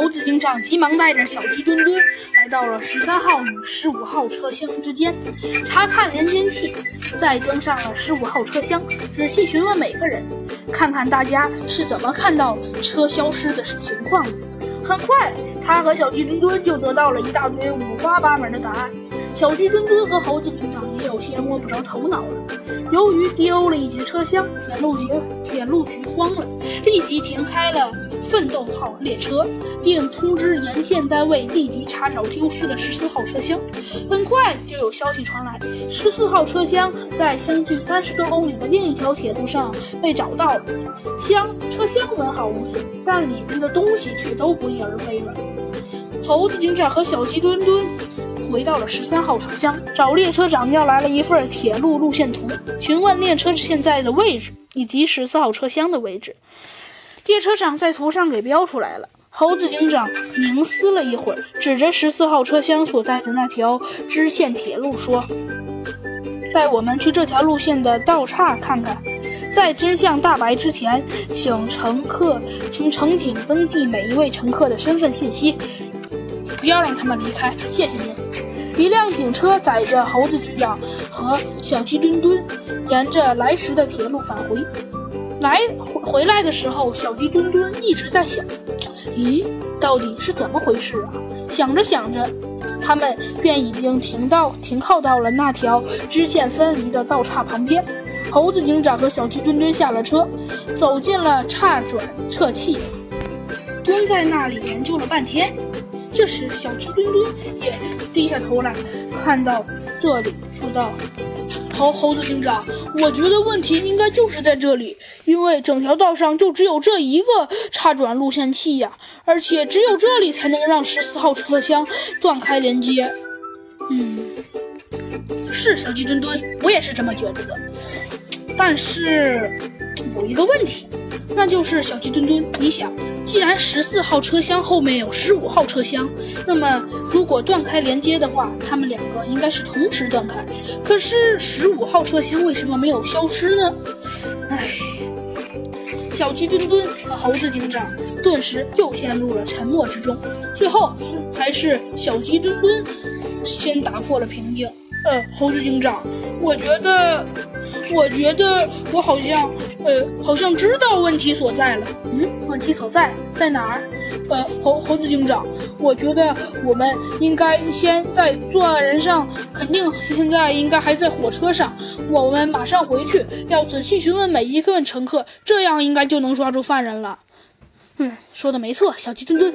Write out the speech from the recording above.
猴子警长急忙带着小鸡墩墩来到了十三号与十五号车厢之间，查看连接器，再登上了十五号车厢，仔细询问每个人，看看大家是怎么看到车消失的情况的。很快，他和小鸡墩墩就得到了一大堆五花八门的答案。小鸡墩墩和猴子警长也有些摸不着头脑了。由于丢了一节车厢，铁路局铁路局慌了，立即停开了奋斗号列车，并通知沿线单位立即查找丢失的十四号车厢。很快就有消息传来，十四号车厢在相距三十多公里的另一条铁路上被找到了，枪车厢完好无损，但里面的东西却都不翼而飞了。猴子警长和小鸡墩墩。回到了十三号车厢，找列车长要来了一份铁路路线图，询问列车现在的位置以及十四号车厢的位置。列车长在图上给标出来了。猴子警长凝思了一会儿，指着十四号车厢所在的那条支线铁路说：“带我们去这条路线的道岔看看。在真相大白之前，请乘客，请乘警登记每一位乘客的身份信息，不要让他们离开。谢谢您。”一辆警车载着猴子警长和小鸡墩墩，沿着来时的铁路返回。来回回来的时候，小鸡墩墩一直在想：咦，到底是怎么回事啊？想着想着，他们便已经停到停靠到了那条支线分离的道岔旁边。猴子警长和小鸡墩墩下了车，走进了岔转测器，蹲在那里研究了半天。这时，小鸡墩墩也低下头来，看到这里，说道：“猴猴子警长，我觉得问题应该就是在这里，因为整条道上就只有这一个插转路线器呀，而且只有这里才能让十四号车厢断开连接。”嗯，是小鸡墩墩，我也是这么觉得的。但是有一个问题，那就是小鸡墩墩，你想？既然十四号车厢后面有十五号车厢，那么如果断开连接的话，他们两个应该是同时断开。可是十五号车厢为什么没有消失呢？唉，小鸡墩墩和猴子警长顿时又陷入了沉默之中。最后，还是小鸡墩墩先打破了平静。呃，猴子警长，我觉得，我觉得我好像，呃，好像知道问题所在了。嗯，问题所在在哪儿？呃，猴猴子警长，我觉得我们应该先在作案人上，肯定现在应该还在火车上。我们马上回去，要仔细询问每一个乘客，这样应该就能抓住犯人了。嗯，说的没错，小鸡墩墩。